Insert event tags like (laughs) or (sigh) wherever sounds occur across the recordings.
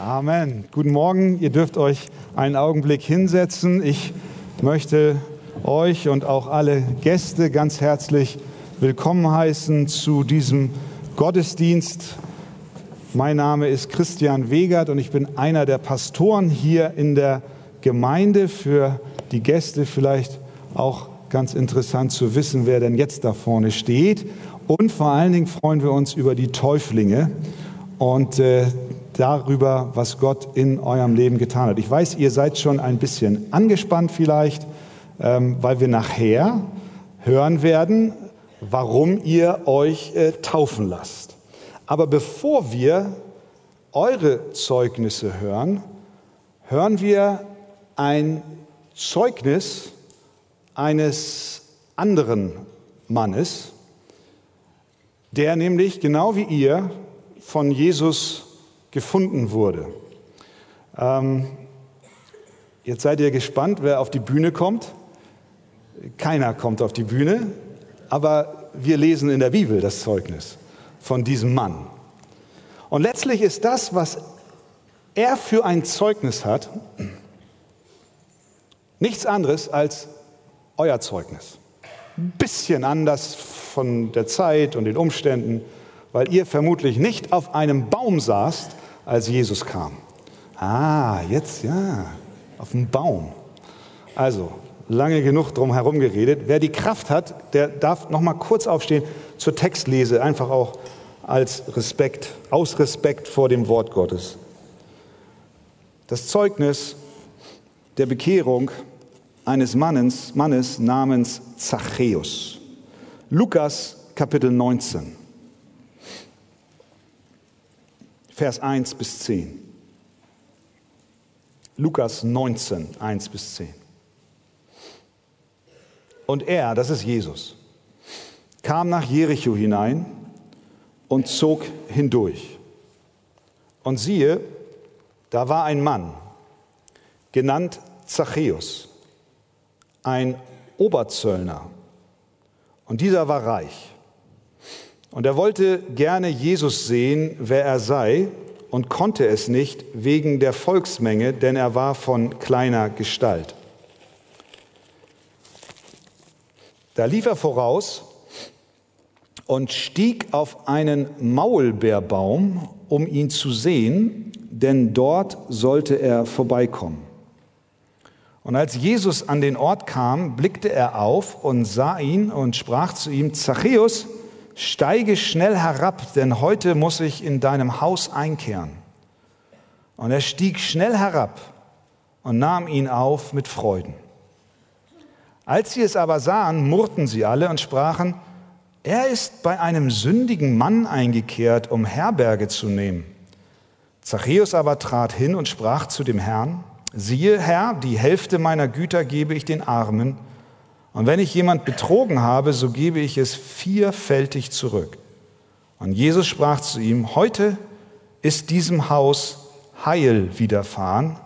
Amen. Guten Morgen. Ihr dürft euch einen Augenblick hinsetzen. Ich möchte euch und auch alle Gäste ganz herzlich willkommen heißen zu diesem Gottesdienst. Mein Name ist Christian Wegert und ich bin einer der Pastoren hier in der Gemeinde. Für die Gäste vielleicht auch ganz interessant zu wissen, wer denn jetzt da vorne steht. Und vor allen Dingen freuen wir uns über die Täuflinge und äh, darüber, was Gott in eurem Leben getan hat. Ich weiß, ihr seid schon ein bisschen angespannt vielleicht, ähm, weil wir nachher hören werden, warum ihr euch äh, taufen lasst. Aber bevor wir eure Zeugnisse hören, hören wir ein Zeugnis eines anderen Mannes, der nämlich genau wie ihr von Jesus gefunden wurde. Ähm, jetzt seid ihr gespannt, wer auf die Bühne kommt. Keiner kommt auf die Bühne, aber wir lesen in der Bibel das Zeugnis von diesem Mann. Und letztlich ist das, was er für ein Zeugnis hat, nichts anderes als euer Zeugnis. Ein bisschen anders von der Zeit und den Umständen, weil ihr vermutlich nicht auf einem Baum saßt, als Jesus kam. Ah, jetzt ja, auf dem Baum. Also, lange genug drum herum geredet. Wer die Kraft hat, der darf noch mal kurz aufstehen zur Textlese, einfach auch als Respekt, aus Respekt vor dem Wort Gottes. Das Zeugnis der Bekehrung eines Mannes, Mannes namens Zachäus. Lukas Kapitel 19. Vers 1 bis 10. Lukas 19, 1 bis 10. Und er, das ist Jesus, kam nach Jericho hinein und zog hindurch. Und siehe, da war ein Mann, genannt Zachäus, ein Oberzöllner. Und dieser war reich. Und er wollte gerne Jesus sehen, wer er sei, und konnte es nicht wegen der Volksmenge, denn er war von kleiner Gestalt. Da lief er voraus und stieg auf einen Maulbeerbaum, um ihn zu sehen, denn dort sollte er vorbeikommen. Und als Jesus an den Ort kam, blickte er auf und sah ihn und sprach zu ihm, Zachäus, steige schnell herab, denn heute muss ich in deinem Haus einkehren. Und er stieg schnell herab und nahm ihn auf mit Freuden. Als sie es aber sahen, murrten sie alle und sprachen, er ist bei einem sündigen Mann eingekehrt, um Herberge zu nehmen. Zachäus aber trat hin und sprach zu dem Herrn, siehe Herr, die Hälfte meiner Güter gebe ich den Armen, und wenn ich jemand betrogen habe, so gebe ich es vierfältig zurück. Und Jesus sprach zu ihm, heute ist diesem Haus Heil widerfahren,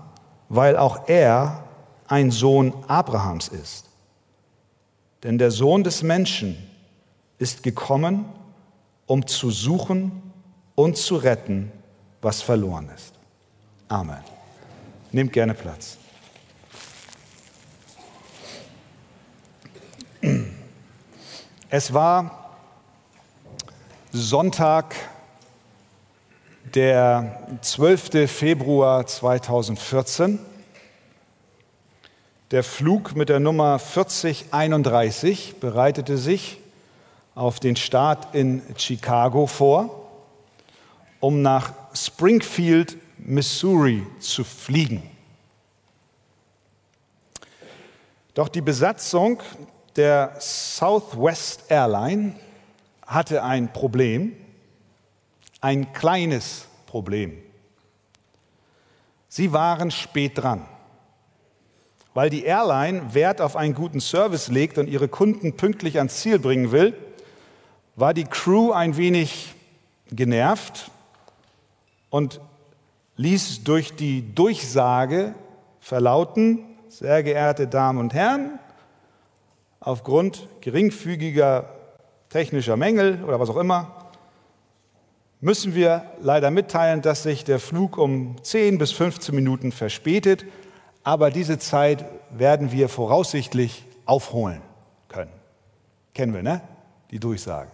weil auch er ein Sohn Abrahams ist. Denn der Sohn des Menschen ist gekommen, um zu suchen und zu retten, was verloren ist. Amen. Nehmt gerne Platz. Es war Sonntag, der 12. Februar 2014. Der Flug mit der Nummer 4031 bereitete sich auf den Start in Chicago vor, um nach Springfield, Missouri zu fliegen. Doch die Besatzung der Southwest Airline hatte ein Problem, ein kleines Problem. Sie waren spät dran. Weil die Airline Wert auf einen guten Service legt und ihre Kunden pünktlich ans Ziel bringen will, war die Crew ein wenig genervt und ließ durch die Durchsage verlauten, sehr geehrte Damen und Herren, aufgrund geringfügiger technischer Mängel oder was auch immer, müssen wir leider mitteilen, dass sich der Flug um 10 bis 15 Minuten verspätet, aber diese Zeit werden wir voraussichtlich aufholen können. Kennen wir, ne? Die Durchsage.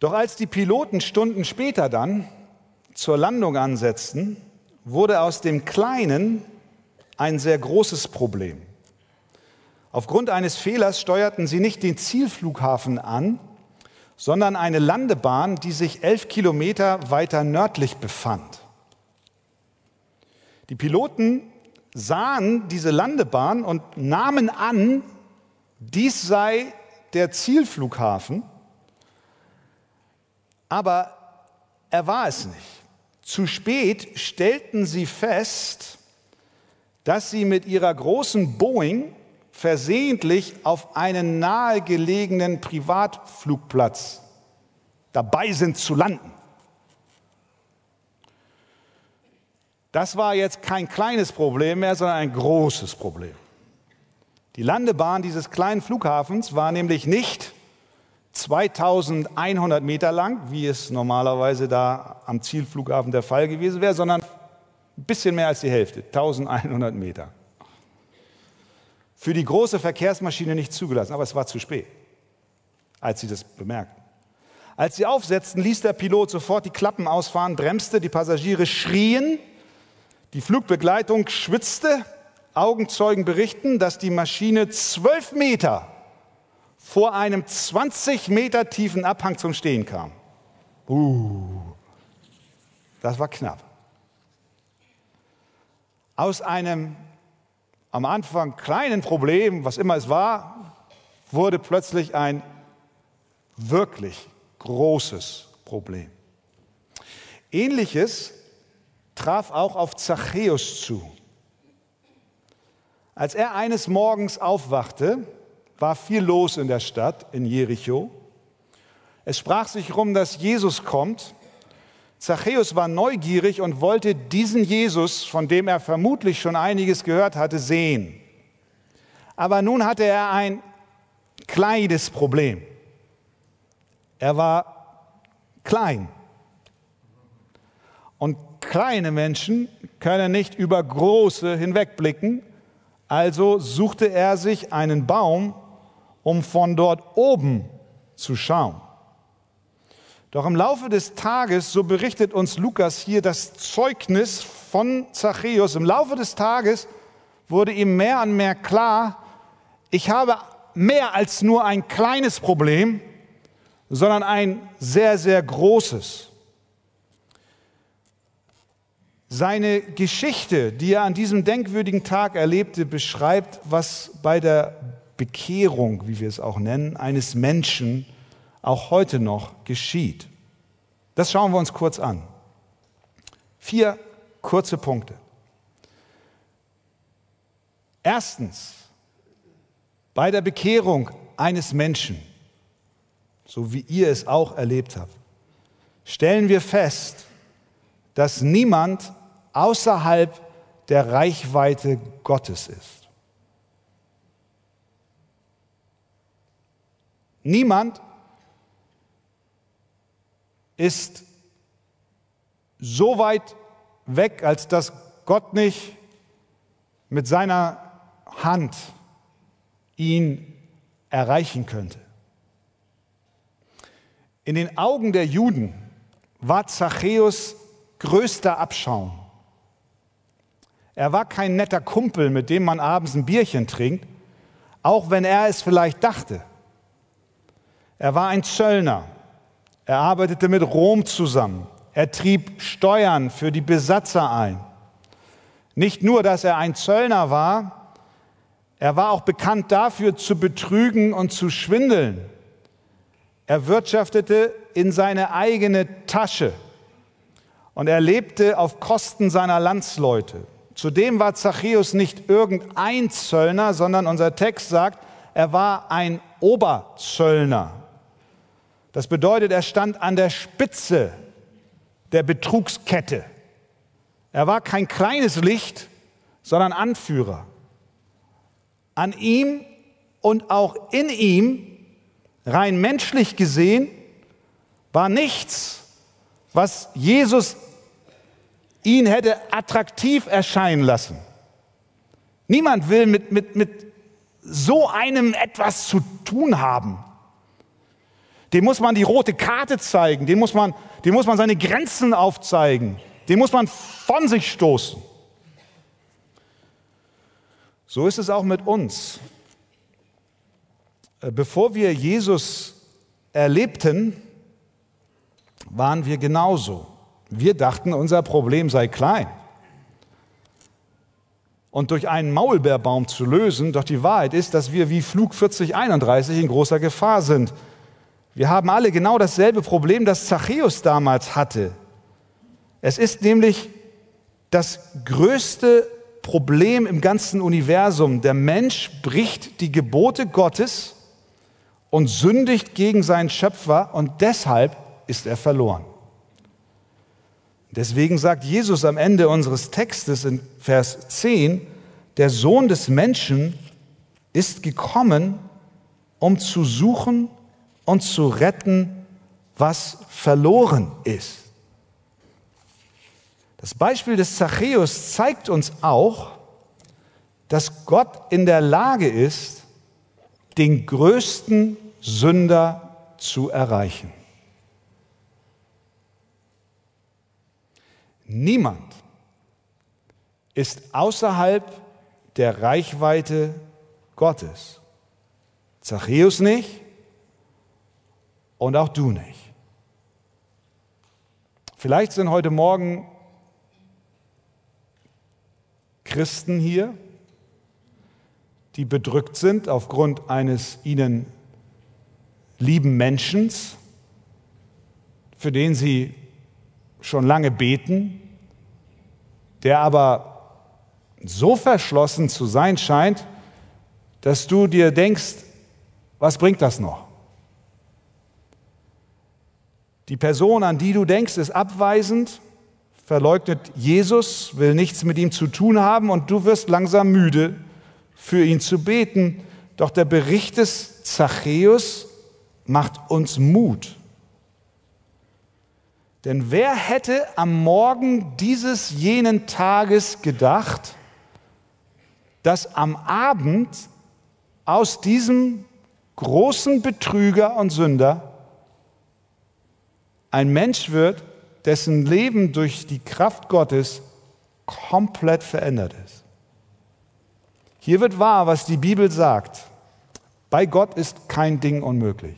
Doch als die Piloten Stunden später dann zur Landung ansetzten, wurde aus dem Kleinen ein sehr großes Problem. Aufgrund eines Fehlers steuerten sie nicht den Zielflughafen an, sondern eine Landebahn, die sich elf Kilometer weiter nördlich befand. Die Piloten sahen diese Landebahn und nahmen an, dies sei der Zielflughafen, aber er war es nicht. Zu spät stellten sie fest, dass sie mit ihrer großen Boeing versehentlich auf einen nahegelegenen Privatflugplatz dabei sind zu landen. Das war jetzt kein kleines Problem mehr, sondern ein großes Problem. Die Landebahn dieses kleinen Flughafens war nämlich nicht 2100 Meter lang, wie es normalerweise da am Zielflughafen der Fall gewesen wäre, sondern ein bisschen mehr als die Hälfte, 1100 Meter. Für die große Verkehrsmaschine nicht zugelassen, aber es war zu spät, als sie das bemerkten. Als sie aufsetzten, ließ der Pilot sofort die Klappen ausfahren, bremste, die Passagiere schrien, die Flugbegleitung schwitzte, Augenzeugen berichten, dass die Maschine zwölf Meter vor einem 20 Meter tiefen Abhang zum Stehen kam. Uh, das war knapp. Aus einem am Anfang kleinen Problem, was immer es war, wurde plötzlich ein wirklich großes Problem. Ähnliches traf auch auf Zachäus zu. Als er eines Morgens aufwachte, war viel los in der Stadt, in Jericho. Es sprach sich rum, dass Jesus kommt. Zachäus war neugierig und wollte diesen Jesus, von dem er vermutlich schon einiges gehört hatte, sehen. Aber nun hatte er ein kleines Problem. Er war klein. Und kleine Menschen können nicht über große hinwegblicken. Also suchte er sich einen Baum, um von dort oben zu schauen. Doch im Laufe des Tages, so berichtet uns Lukas hier das Zeugnis von Zachäus, im Laufe des Tages wurde ihm mehr und mehr klar, ich habe mehr als nur ein kleines Problem, sondern ein sehr, sehr großes. Seine Geschichte, die er an diesem denkwürdigen Tag erlebte, beschreibt, was bei der Bekehrung, wie wir es auch nennen, eines Menschen auch heute noch geschieht. Das schauen wir uns kurz an. Vier kurze Punkte. Erstens, bei der Bekehrung eines Menschen, so wie ihr es auch erlebt habt, stellen wir fest, dass niemand außerhalb der Reichweite Gottes ist. Niemand ist so weit weg, als dass Gott nicht mit seiner Hand ihn erreichen könnte. In den Augen der Juden war Zachäus größter Abschaum. Er war kein netter Kumpel, mit dem man abends ein Bierchen trinkt, auch wenn er es vielleicht dachte. Er war ein Zöllner. Er arbeitete mit Rom zusammen. Er trieb Steuern für die Besatzer ein. Nicht nur, dass er ein Zöllner war, er war auch bekannt dafür, zu betrügen und zu schwindeln. Er wirtschaftete in seine eigene Tasche und er lebte auf Kosten seiner Landsleute. Zudem war Zachäus nicht irgendein Zöllner, sondern unser Text sagt, er war ein Oberzöllner. Das bedeutet, er stand an der Spitze der Betrugskette. Er war kein kleines Licht, sondern Anführer. An ihm und auch in ihm rein menschlich gesehen, war nichts, was Jesus ihn hätte attraktiv erscheinen lassen. Niemand will mit, mit, mit so einem etwas zu tun haben. Dem muss man die rote Karte zeigen, dem muss man, dem muss man seine Grenzen aufzeigen, dem muss man von sich stoßen. So ist es auch mit uns. Äh, bevor wir Jesus erlebten, waren wir genauso. Wir dachten, unser Problem sei klein. Und durch einen Maulbeerbaum zu lösen, doch die Wahrheit ist, dass wir wie Flug 4031 in großer Gefahr sind. Wir haben alle genau dasselbe Problem, das Zachäus damals hatte. Es ist nämlich das größte Problem im ganzen Universum. Der Mensch bricht die Gebote Gottes und sündigt gegen seinen Schöpfer und deshalb ist er verloren. Deswegen sagt Jesus am Ende unseres Textes in Vers 10, der Sohn des Menschen ist gekommen, um zu suchen und zu retten, was verloren ist. Das Beispiel des Zachäus zeigt uns auch, dass Gott in der Lage ist, den größten Sünder zu erreichen. Niemand ist außerhalb der Reichweite Gottes. Zachäus nicht und auch du nicht. Vielleicht sind heute Morgen Christen hier, die bedrückt sind aufgrund eines ihnen lieben Menschen, für den sie schon lange beten, der aber so verschlossen zu sein scheint, dass du dir denkst, was bringt das noch? Die Person, an die du denkst, ist abweisend, verleugnet Jesus, will nichts mit ihm zu tun haben und du wirst langsam müde, für ihn zu beten. Doch der Bericht des Zachäus macht uns Mut. Denn wer hätte am Morgen dieses jenen Tages gedacht, dass am Abend aus diesem großen Betrüger und Sünder ein Mensch wird, dessen Leben durch die Kraft Gottes komplett verändert ist. Hier wird wahr, was die Bibel sagt. Bei Gott ist kein Ding unmöglich.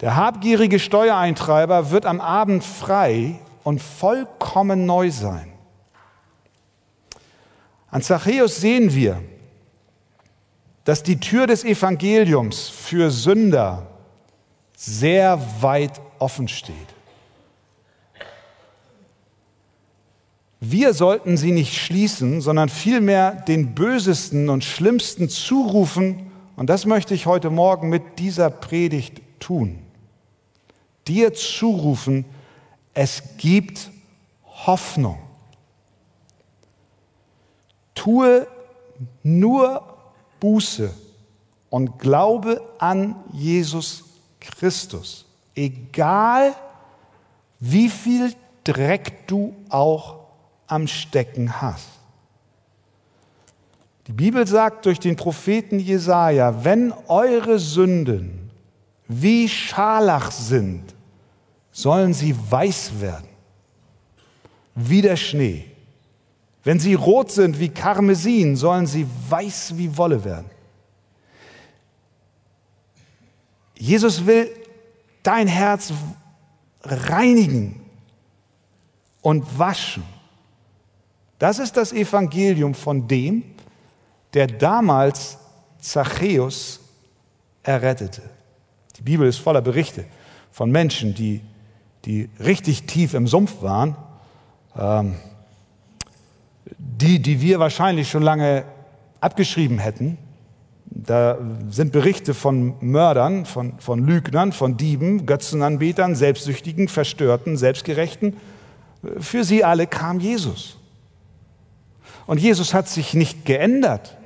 Der habgierige Steuereintreiber wird am Abend frei und vollkommen neu sein. An Zachäus sehen wir, dass die Tür des Evangeliums für Sünder sehr weit offen steht. Wir sollten sie nicht schließen, sondern vielmehr den Bösesten und Schlimmsten zurufen. Und das möchte ich heute Morgen mit dieser Predigt tun dir zurufen, es gibt Hoffnung. Tue nur Buße und glaube an Jesus Christus, egal wie viel Dreck du auch am Stecken hast. Die Bibel sagt durch den Propheten Jesaja: Wenn eure Sünden wie Scharlach sind, sollen sie weiß werden, wie der Schnee. Wenn sie rot sind wie Karmesin, sollen sie weiß wie Wolle werden. Jesus will dein Herz reinigen und waschen. Das ist das Evangelium von dem, der damals Zachäus errettete. Die Bibel ist voller Berichte von Menschen, die die richtig tief im Sumpf waren, ähm, die, die wir wahrscheinlich schon lange abgeschrieben hätten. Da sind Berichte von Mördern, von, von Lügnern, von Dieben, Götzenanbetern, Selbstsüchtigen, Verstörten, Selbstgerechten. Für sie alle kam Jesus. Und Jesus hat sich nicht geändert.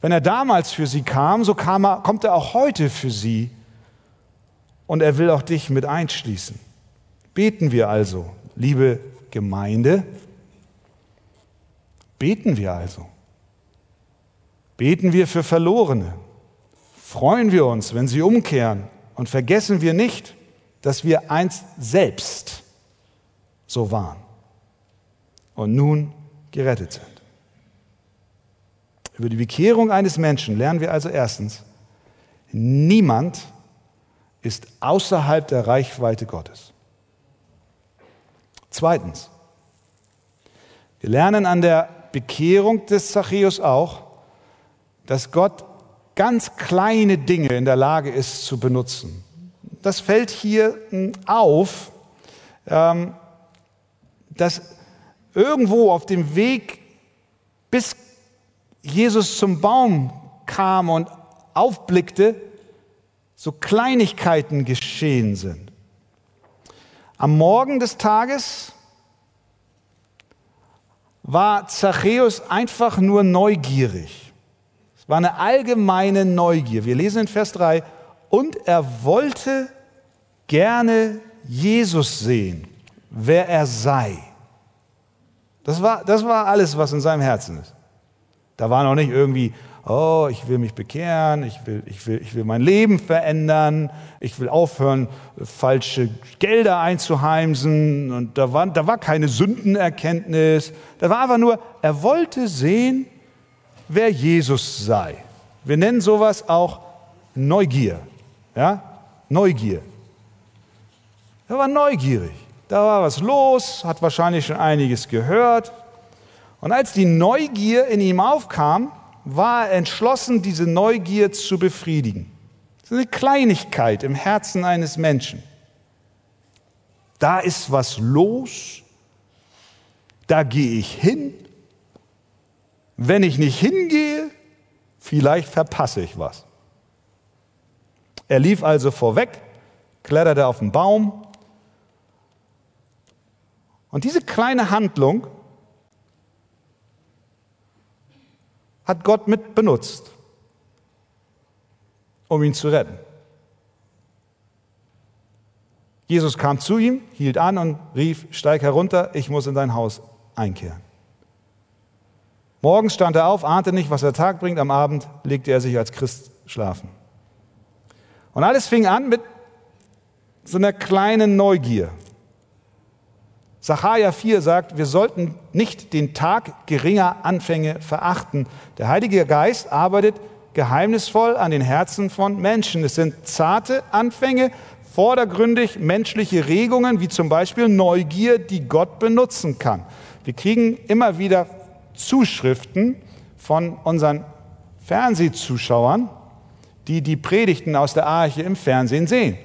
Wenn er damals für sie kam, so kam er, kommt er auch heute für sie. Und er will auch dich mit einschließen. Beten wir also, liebe Gemeinde, beten wir also. Beten wir für Verlorene. Freuen wir uns, wenn sie umkehren. Und vergessen wir nicht, dass wir einst selbst so waren und nun gerettet sind. Über die Bekehrung eines Menschen lernen wir also erstens, niemand ist außerhalb der Reichweite Gottes. Zweitens, wir lernen an der Bekehrung des Zachäus auch, dass Gott ganz kleine Dinge in der Lage ist zu benutzen. Das fällt hier hm, auf, ähm, dass irgendwo auf dem Weg bis Jesus zum Baum kam und aufblickte, so Kleinigkeiten geschehen sind. Am Morgen des Tages war Zachäus einfach nur neugierig. War eine allgemeine Neugier. Wir lesen in Vers 3, und er wollte gerne Jesus sehen, wer er sei. Das war, das war alles, was in seinem Herzen ist. Da war noch nicht irgendwie, oh, ich will mich bekehren, ich will, ich will, ich will mein Leben verändern, ich will aufhören, falsche Gelder einzuheimsen. Und da war, da war keine Sündenerkenntnis. Da war einfach nur, er wollte sehen, wer Jesus sei. Wir nennen sowas auch Neugier. Ja? Neugier. Er war neugierig. Da war was los, hat wahrscheinlich schon einiges gehört. Und als die Neugier in ihm aufkam, war er entschlossen, diese Neugier zu befriedigen. Das ist eine Kleinigkeit im Herzen eines Menschen. Da ist was los, da gehe ich hin. Wenn ich nicht hingehe, vielleicht verpasse ich was. Er lief also vorweg, kletterte auf den Baum. Und diese kleine Handlung hat Gott mit benutzt, um ihn zu retten. Jesus kam zu ihm, hielt an und rief, steig herunter, ich muss in dein Haus einkehren. Morgens stand er auf, ahnte nicht, was der Tag bringt, am Abend legte er sich als Christ schlafen. Und alles fing an mit so einer kleinen Neugier. Sacharja 4 sagt, wir sollten nicht den Tag geringer Anfänge verachten. Der Heilige Geist arbeitet geheimnisvoll an den Herzen von Menschen. Es sind zarte Anfänge, vordergründig menschliche Regungen, wie zum Beispiel Neugier, die Gott benutzen kann. Wir kriegen immer wieder Zuschriften von unseren Fernsehzuschauern, die die Predigten aus der Arche im Fernsehen sehen.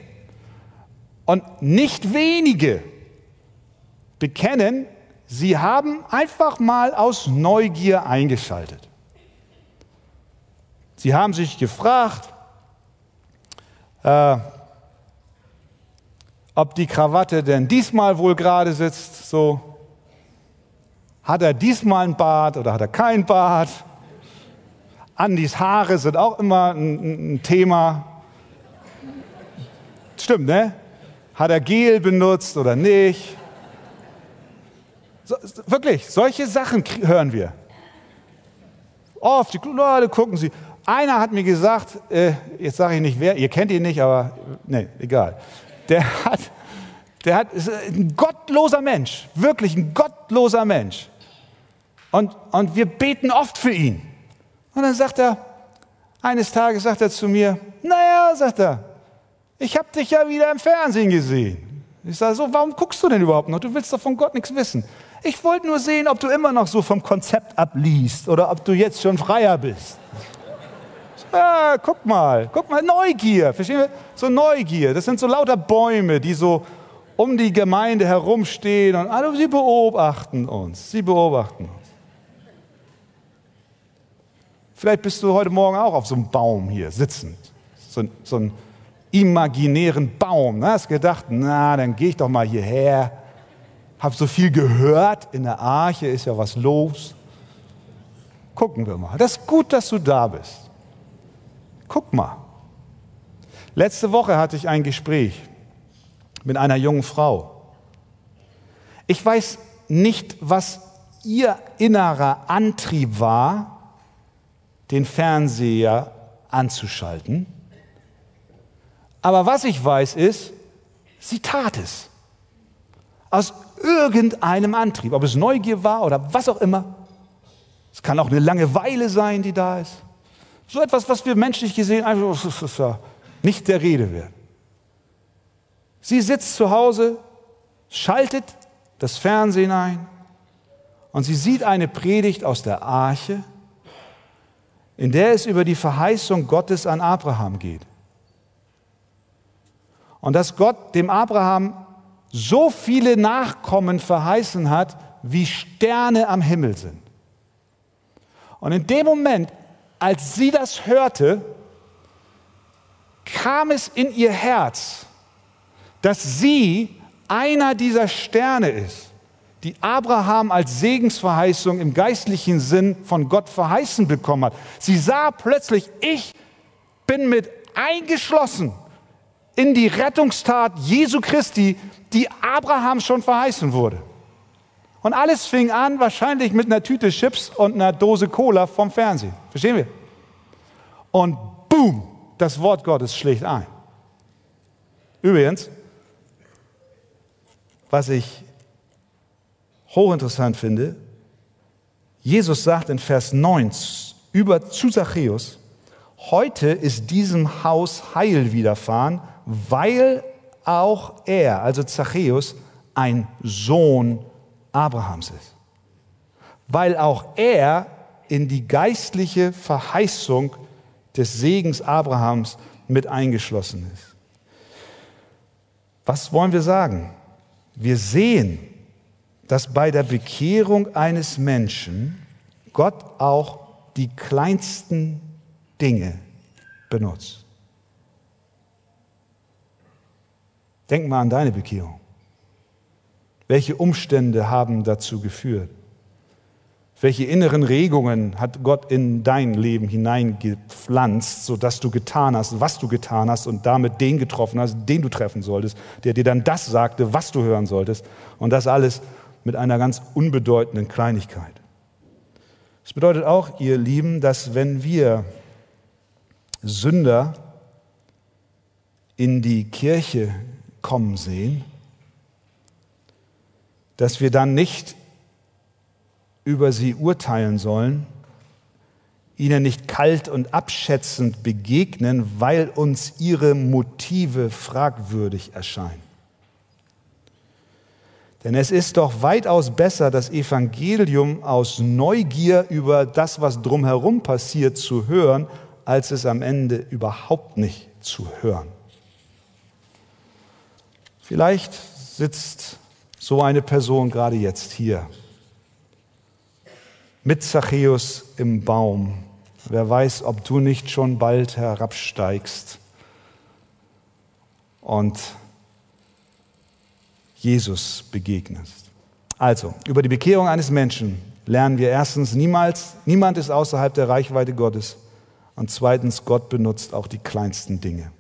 Und nicht wenige bekennen, sie haben einfach mal aus Neugier eingeschaltet. Sie haben sich gefragt, äh, ob die Krawatte denn diesmal wohl gerade sitzt. So, hat er diesmal ein Bart oder hat er kein Bart? Andis Haare sind auch immer ein, ein Thema. Stimmt, ne? Hat er Gel benutzt oder nicht? So, wirklich, solche Sachen hören wir. Oft, die Leute gucken sie. Einer hat mir gesagt, äh, jetzt sage ich nicht wer, ihr kennt ihn nicht, aber nee, egal. Der (laughs) hat, der hat, ist ein gottloser Mensch, wirklich ein gottloser Mensch. Und, und wir beten oft für ihn. Und dann sagt er, eines Tages sagt er zu mir, naja, sagt er, ich habe dich ja wieder im Fernsehen gesehen. Ich sage so, warum guckst du denn überhaupt noch? Du willst doch von Gott nichts wissen. Ich wollte nur sehen, ob du immer noch so vom Konzept abliest oder ob du jetzt schon freier bist. Ja, guck mal, guck mal, Neugier, verstehen wir? So Neugier, das sind so lauter Bäume, die so um die Gemeinde herumstehen und alle, sie beobachten uns, sie beobachten uns. Vielleicht bist du heute Morgen auch auf so einem Baum hier sitzend, so, so einen imaginären Baum. Ne? Hast gedacht, na, dann gehe ich doch mal hierher habe so viel gehört, in der Arche ist ja was los. Gucken wir mal. Das ist gut, dass du da bist. Guck mal. Letzte Woche hatte ich ein Gespräch mit einer jungen Frau. Ich weiß nicht, was ihr innerer Antrieb war, den Fernseher anzuschalten. Aber was ich weiß ist, sie tat es. Aus irgendeinem Antrieb, ob es Neugier war oder was auch immer. Es kann auch eine Langeweile sein, die da ist. So etwas, was wir menschlich gesehen einfach nicht der Rede wert. Sie sitzt zu Hause, schaltet das Fernsehen ein und sie sieht eine Predigt aus der Arche, in der es über die Verheißung Gottes an Abraham geht. Und dass Gott dem Abraham so viele Nachkommen verheißen hat, wie Sterne am Himmel sind. Und in dem Moment, als sie das hörte, kam es in ihr Herz, dass sie einer dieser Sterne ist, die Abraham als Segensverheißung im geistlichen Sinn von Gott verheißen bekommen hat. Sie sah plötzlich, ich bin mit eingeschlossen in die Rettungstat Jesu Christi, die Abraham schon verheißen wurde. Und alles fing an wahrscheinlich mit einer Tüte Chips und einer Dose Cola vom Fernsehen. Verstehen wir? Und boom, das Wort Gottes schlägt ein. Übrigens, was ich hochinteressant finde, Jesus sagt in Vers 9 über zu Zachäus, heute ist diesem Haus Heil widerfahren, weil auch er, also Zachäus, ein Sohn Abrahams ist. Weil auch er in die geistliche Verheißung des Segens Abrahams mit eingeschlossen ist. Was wollen wir sagen? Wir sehen, dass bei der Bekehrung eines Menschen Gott auch die kleinsten Dinge benutzt. Denk mal an deine Bekehrung. Welche Umstände haben dazu geführt? Welche inneren Regungen hat Gott in dein Leben hineingepflanzt, sodass du getan hast, was du getan hast und damit den getroffen hast, den du treffen solltest, der dir dann das sagte, was du hören solltest. Und das alles mit einer ganz unbedeutenden Kleinigkeit. Es bedeutet auch, ihr Lieben, dass wenn wir Sünder in die Kirche kommen sehen, dass wir dann nicht über sie urteilen sollen, ihnen nicht kalt und abschätzend begegnen, weil uns ihre Motive fragwürdig erscheinen. Denn es ist doch weitaus besser, das Evangelium aus Neugier über das, was drumherum passiert, zu hören, als es am Ende überhaupt nicht zu hören. Vielleicht sitzt so eine Person gerade jetzt hier mit Zachäus im Baum. Wer weiß, ob du nicht schon bald herabsteigst und Jesus begegnest. Also, über die Bekehrung eines Menschen lernen wir erstens, niemals, niemand ist außerhalb der Reichweite Gottes. Und zweitens, Gott benutzt auch die kleinsten Dinge.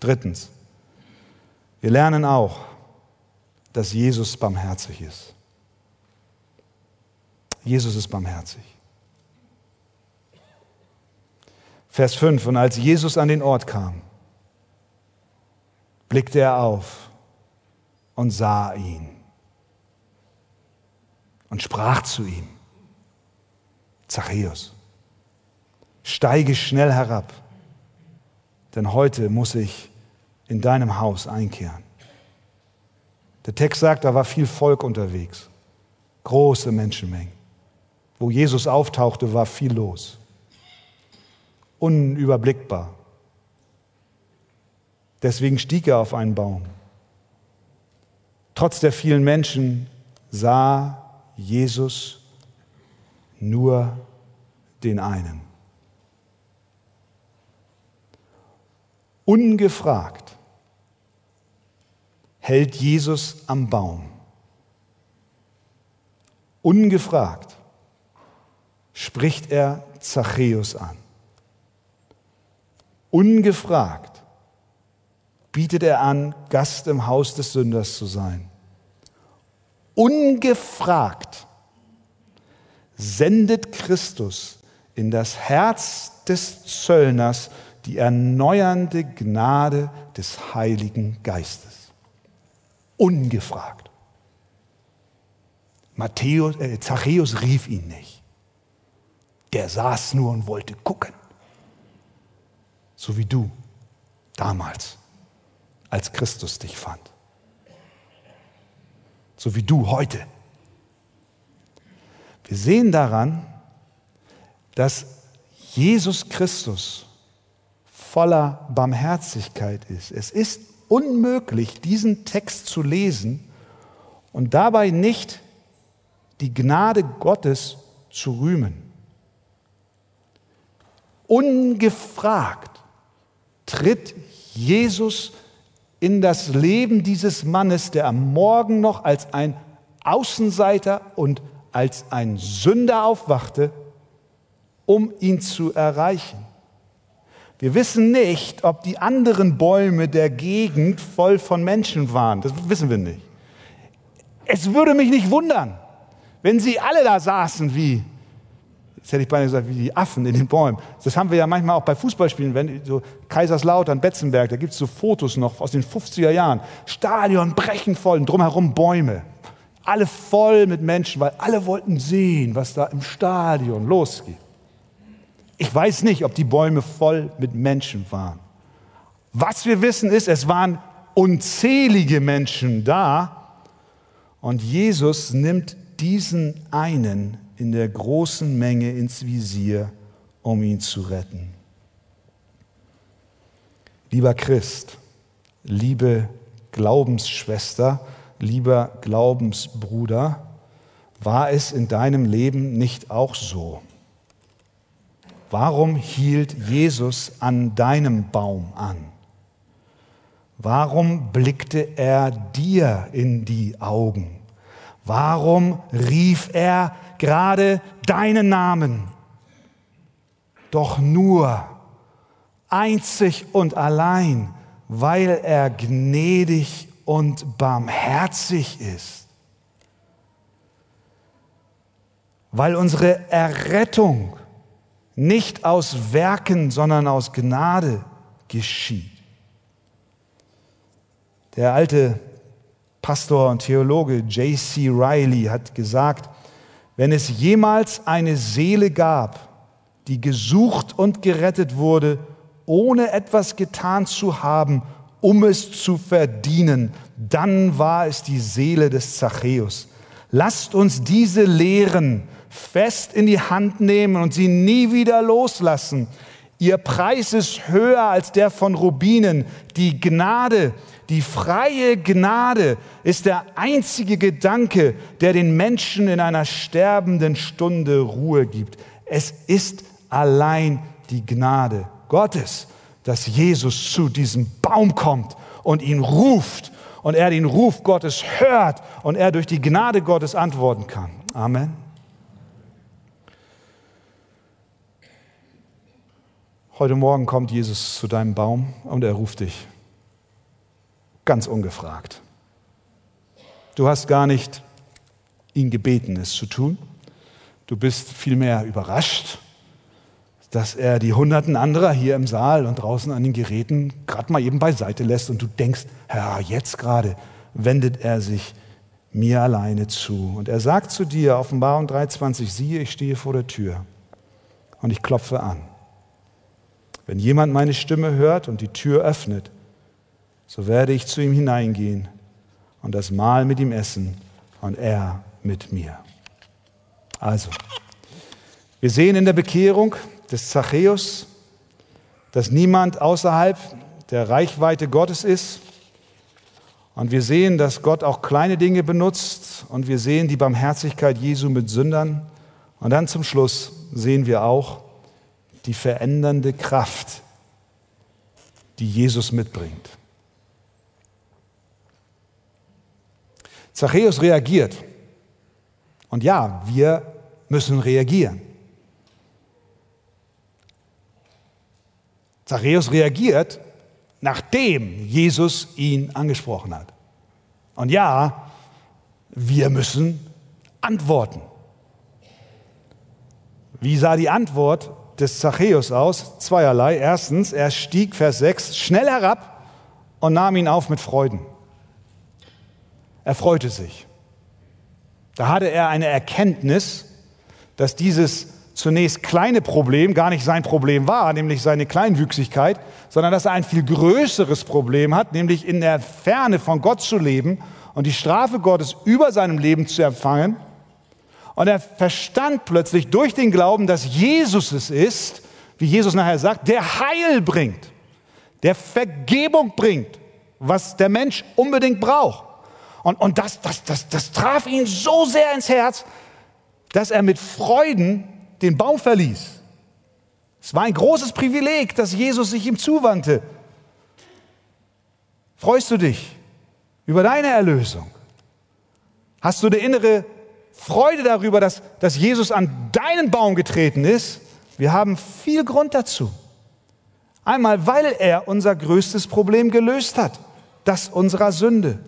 Drittens, wir lernen auch, dass Jesus barmherzig ist. Jesus ist barmherzig. Vers 5, und als Jesus an den Ort kam, blickte er auf und sah ihn und sprach zu ihm, Zachäus, steige schnell herab, denn heute muss ich in deinem Haus einkehren. Der Text sagt, da war viel Volk unterwegs, große Menschenmengen. Wo Jesus auftauchte, war viel los, unüberblickbar. Deswegen stieg er auf einen Baum. Trotz der vielen Menschen sah Jesus nur den einen. Ungefragt hält Jesus am Baum. Ungefragt spricht er Zachäus an. Ungefragt bietet er an, Gast im Haus des Sünders zu sein. Ungefragt sendet Christus in das Herz des Zöllners die erneuernde Gnade des Heiligen Geistes. Ungefragt. Matthäus, äh, Zachäus rief ihn nicht. Der saß nur und wollte gucken. So wie du damals, als Christus dich fand. So wie du heute. Wir sehen daran, dass Jesus Christus voller Barmherzigkeit ist. Es ist unmöglich, diesen Text zu lesen und dabei nicht die Gnade Gottes zu rühmen. Ungefragt tritt Jesus in das Leben dieses Mannes, der am Morgen noch als ein Außenseiter und als ein Sünder aufwachte, um ihn zu erreichen. Wir wissen nicht, ob die anderen Bäume der Gegend voll von Menschen waren. Das wissen wir nicht. Es würde mich nicht wundern, wenn sie alle da saßen wie, jetzt hätte ich beinahe gesagt, wie die Affen in den Bäumen. Das haben wir ja manchmal auch bei Fußballspielen, wenn so Kaiserslautern, Betzenberg, da gibt es so Fotos noch aus den 50er Jahren. Stadion brechen voll und drumherum Bäume. Alle voll mit Menschen, weil alle wollten sehen, was da im Stadion losgeht. Ich weiß nicht, ob die Bäume voll mit Menschen waren. Was wir wissen ist, es waren unzählige Menschen da und Jesus nimmt diesen einen in der großen Menge ins Visier, um ihn zu retten. Lieber Christ, liebe Glaubensschwester, lieber Glaubensbruder, war es in deinem Leben nicht auch so? Warum hielt Jesus an deinem Baum an? Warum blickte er dir in die Augen? Warum rief er gerade deinen Namen? Doch nur, einzig und allein, weil er gnädig und barmherzig ist. Weil unsere Errettung nicht aus Werken, sondern aus Gnade geschieht. Der alte Pastor und Theologe J.C. Riley hat gesagt, wenn es jemals eine Seele gab, die gesucht und gerettet wurde, ohne etwas getan zu haben, um es zu verdienen, dann war es die Seele des Zachäus. Lasst uns diese Lehren fest in die Hand nehmen und sie nie wieder loslassen. Ihr Preis ist höher als der von Rubinen. Die Gnade, die freie Gnade ist der einzige Gedanke, der den Menschen in einer sterbenden Stunde Ruhe gibt. Es ist allein die Gnade Gottes, dass Jesus zu diesem Baum kommt und ihn ruft und er den Ruf Gottes hört und er durch die Gnade Gottes antworten kann. Amen. Heute Morgen kommt Jesus zu deinem Baum und er ruft dich ganz ungefragt. Du hast gar nicht ihn gebeten, es zu tun. Du bist vielmehr überrascht, dass er die hunderten anderer hier im Saal und draußen an den Geräten gerade mal eben beiseite lässt und du denkst, Herr, jetzt gerade wendet er sich mir alleine zu. Und er sagt zu dir, Offenbarung 3,20, siehe, ich stehe vor der Tür und ich klopfe an. Wenn jemand meine Stimme hört und die Tür öffnet, so werde ich zu ihm hineingehen und das Mahl mit ihm essen und er mit mir. Also, wir sehen in der Bekehrung des Zachäus, dass niemand außerhalb der Reichweite Gottes ist. Und wir sehen, dass Gott auch kleine Dinge benutzt. Und wir sehen die Barmherzigkeit Jesu mit Sündern. Und dann zum Schluss sehen wir auch die verändernde Kraft, die Jesus mitbringt. Zachäus reagiert. Und ja, wir müssen reagieren. Zachäus reagiert, nachdem Jesus ihn angesprochen hat. Und ja, wir müssen antworten. Wie sah die Antwort des Zachäus aus? Zweierlei. Erstens, er stieg, Vers 6, schnell herab und nahm ihn auf mit Freuden. Er freute sich. Da hatte er eine Erkenntnis, dass dieses zunächst kleine Problem gar nicht sein Problem war, nämlich seine Kleinwüchsigkeit, sondern dass er ein viel größeres Problem hat, nämlich in der Ferne von Gott zu leben und die Strafe Gottes über seinem Leben zu empfangen. Und er verstand plötzlich durch den Glauben, dass Jesus es ist, wie Jesus nachher sagt, der Heil bringt, der Vergebung bringt, was der Mensch unbedingt braucht. Und, und das, das, das, das traf ihn so sehr ins Herz, dass er mit Freuden den Baum verließ. Es war ein großes Privileg, dass Jesus sich ihm zuwandte. Freust du dich über deine Erlösung? Hast du eine innere Freude darüber, dass, dass Jesus an deinen Baum getreten ist? Wir haben viel Grund dazu. Einmal, weil er unser größtes Problem gelöst hat, das unserer Sünde.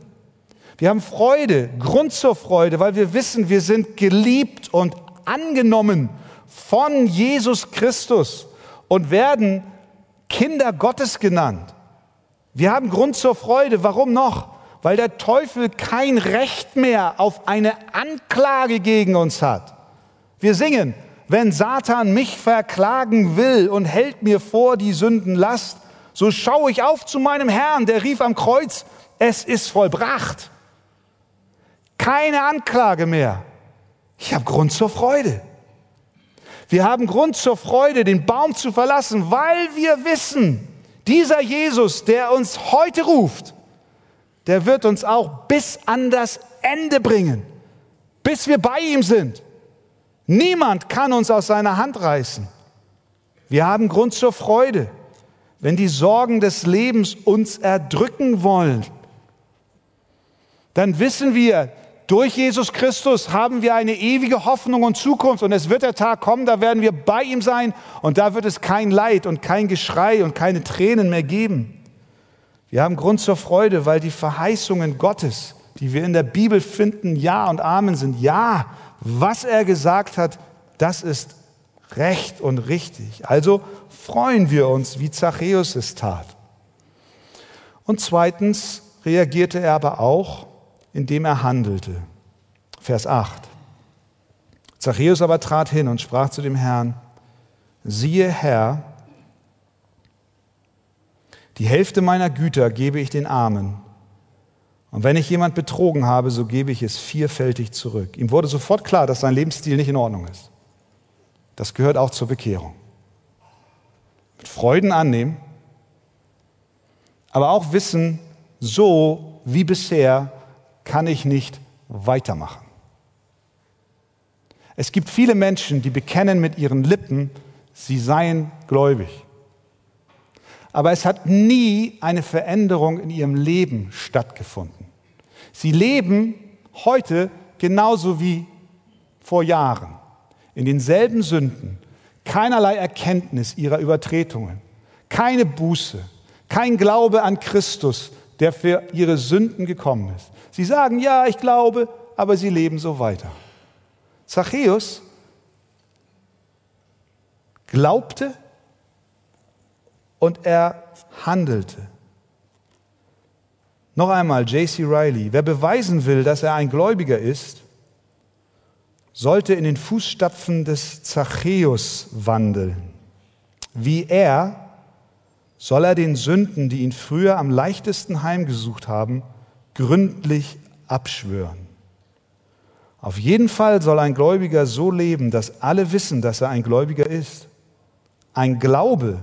Wir haben Freude, Grund zur Freude, weil wir wissen, wir sind geliebt und angenommen von Jesus Christus und werden Kinder Gottes genannt. Wir haben Grund zur Freude. Warum noch? Weil der Teufel kein Recht mehr auf eine Anklage gegen uns hat. Wir singen, wenn Satan mich verklagen will und hält mir vor die Sündenlast, so schaue ich auf zu meinem Herrn, der rief am Kreuz, es ist vollbracht. Keine Anklage mehr. Ich habe Grund zur Freude. Wir haben Grund zur Freude, den Baum zu verlassen, weil wir wissen, dieser Jesus, der uns heute ruft, der wird uns auch bis an das Ende bringen, bis wir bei ihm sind. Niemand kann uns aus seiner Hand reißen. Wir haben Grund zur Freude, wenn die Sorgen des Lebens uns erdrücken wollen. Dann wissen wir, durch Jesus Christus haben wir eine ewige Hoffnung und Zukunft und es wird der Tag kommen, da werden wir bei ihm sein und da wird es kein Leid und kein Geschrei und keine Tränen mehr geben. Wir haben Grund zur Freude, weil die Verheißungen Gottes, die wir in der Bibel finden, Ja und Amen sind. Ja, was er gesagt hat, das ist recht und richtig. Also freuen wir uns, wie Zachäus es tat. Und zweitens reagierte er aber auch indem er handelte. Vers 8. Zachäus aber trat hin und sprach zu dem Herrn, siehe Herr, die Hälfte meiner Güter gebe ich den Armen. Und wenn ich jemand betrogen habe, so gebe ich es vierfältig zurück. Ihm wurde sofort klar, dass sein Lebensstil nicht in Ordnung ist. Das gehört auch zur Bekehrung. Mit Freuden annehmen, aber auch wissen, so wie bisher kann ich nicht weitermachen. Es gibt viele Menschen, die bekennen mit ihren Lippen, sie seien gläubig. Aber es hat nie eine Veränderung in ihrem Leben stattgefunden. Sie leben heute genauso wie vor Jahren in denselben Sünden, keinerlei Erkenntnis ihrer Übertretungen, keine Buße, kein Glaube an Christus, der für ihre Sünden gekommen ist. Sie sagen, ja, ich glaube, aber sie leben so weiter. Zachäus glaubte und er handelte. Noch einmal, J.C. Riley, wer beweisen will, dass er ein Gläubiger ist, sollte in den Fußstapfen des Zachäus wandeln. Wie er soll er den Sünden, die ihn früher am leichtesten heimgesucht haben, gründlich abschwören. Auf jeden Fall soll ein Gläubiger so leben, dass alle wissen, dass er ein Gläubiger ist. Ein Glaube,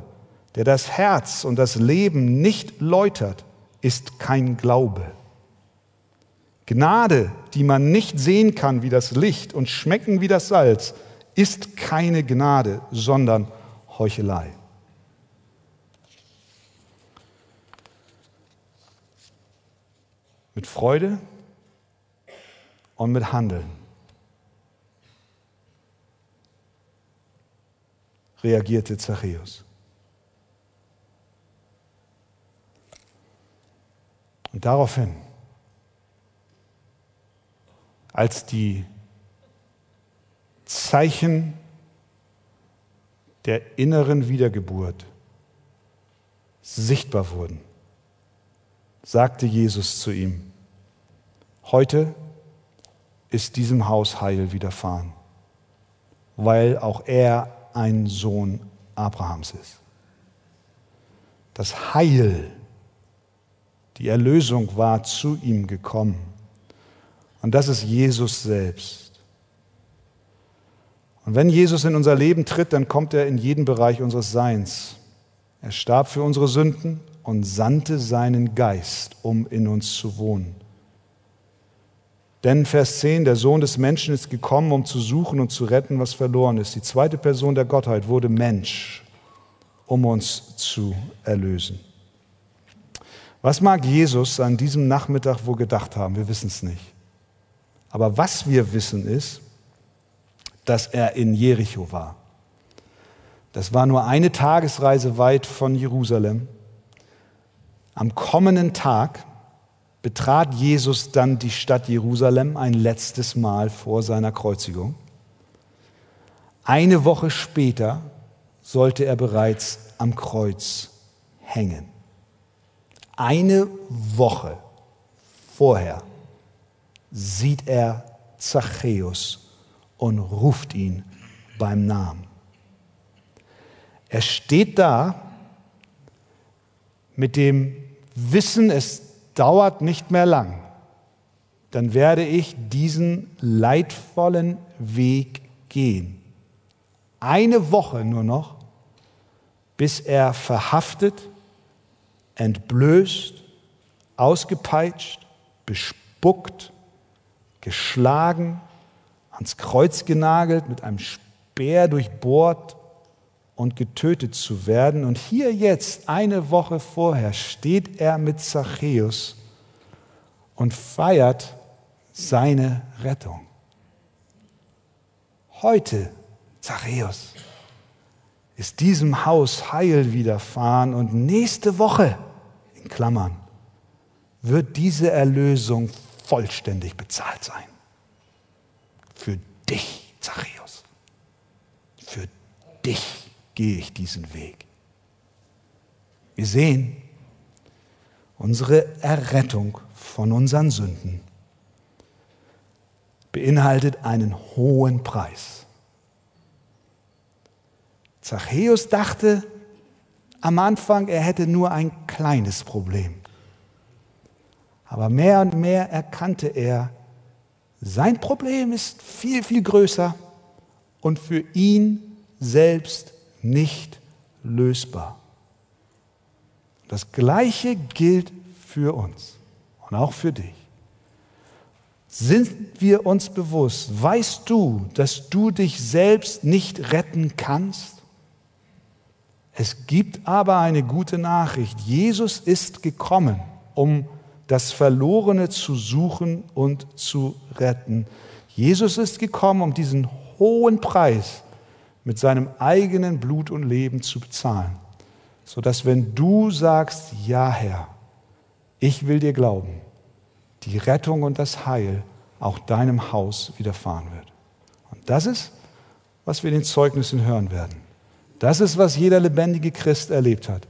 der das Herz und das Leben nicht läutert, ist kein Glaube. Gnade, die man nicht sehen kann wie das Licht und schmecken wie das Salz, ist keine Gnade, sondern Heuchelei. Mit Freude und mit Handeln. reagierte Zachäus. Und daraufhin, als die Zeichen der inneren Wiedergeburt sichtbar wurden, sagte Jesus zu ihm, heute ist diesem Haus Heil widerfahren, weil auch er ein Sohn Abrahams ist. Das Heil, die Erlösung war zu ihm gekommen. Und das ist Jesus selbst. Und wenn Jesus in unser Leben tritt, dann kommt er in jeden Bereich unseres Seins. Er starb für unsere Sünden und sandte seinen Geist, um in uns zu wohnen. Denn Vers 10, der Sohn des Menschen ist gekommen, um zu suchen und zu retten, was verloren ist. Die zweite Person der Gottheit wurde Mensch, um uns zu erlösen. Was mag Jesus an diesem Nachmittag wohl gedacht haben? Wir wissen es nicht. Aber was wir wissen ist, dass er in Jericho war. Das war nur eine Tagesreise weit von Jerusalem. Am kommenden Tag betrat Jesus dann die Stadt Jerusalem ein letztes Mal vor seiner Kreuzigung. Eine Woche später sollte er bereits am Kreuz hängen. Eine Woche vorher sieht er Zachäus und ruft ihn beim Namen. Er steht da mit dem Wissen, es dauert nicht mehr lang, dann werde ich diesen leidvollen Weg gehen. Eine Woche nur noch, bis er verhaftet, entblößt, ausgepeitscht, bespuckt, geschlagen, ans Kreuz genagelt, mit einem Speer durchbohrt und getötet zu werden. Und hier jetzt, eine Woche vorher, steht er mit Zachäus und feiert seine Rettung. Heute, Zachäus, ist diesem Haus Heil widerfahren und nächste Woche, in Klammern, wird diese Erlösung vollständig bezahlt sein. Für dich, Zachäus. Für dich gehe ich diesen Weg. Wir sehen, unsere Errettung von unseren Sünden beinhaltet einen hohen Preis. Zachäus dachte am Anfang, er hätte nur ein kleines Problem. Aber mehr und mehr erkannte er, sein Problem ist viel, viel größer und für ihn selbst nicht lösbar. Das Gleiche gilt für uns und auch für dich. Sind wir uns bewusst, weißt du, dass du dich selbst nicht retten kannst? Es gibt aber eine gute Nachricht. Jesus ist gekommen, um das Verlorene zu suchen und zu retten. Jesus ist gekommen, um diesen hohen Preis mit seinem eigenen Blut und Leben zu bezahlen, sodass wenn du sagst, ja Herr, ich will dir glauben, die Rettung und das Heil auch deinem Haus widerfahren wird. Und das ist, was wir in den Zeugnissen hören werden. Das ist, was jeder lebendige Christ erlebt hat.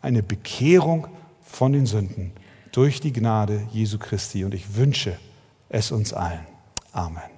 Eine Bekehrung von den Sünden durch die Gnade Jesu Christi. Und ich wünsche es uns allen. Amen.